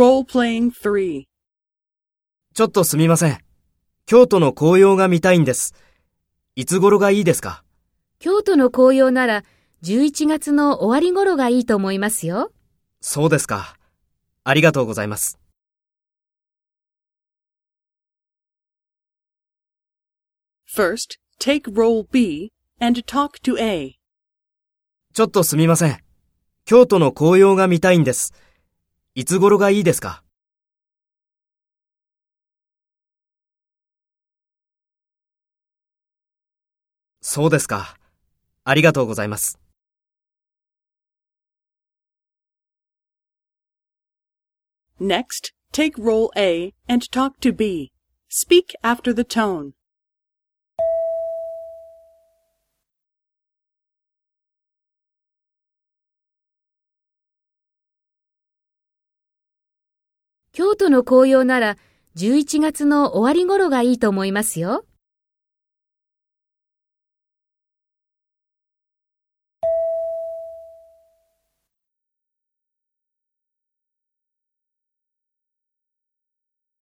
Role-playing 3. ちょっとすみません。京都の紅葉が見たいんです。いつ頃がいいですか？京都の紅葉なら11月の終わり頃がいいと思いますよ。そうですか。ありがとうございます。First, take role B and talk to A. ちょっとすみません。京都の紅葉が見たいんです。いつ頃がいいですかそうですか。ありがとうございます。Next, take role A and talk to B. Speak after the tone. 京都の紅葉なら11月の終わり頃がいいと思いますよ。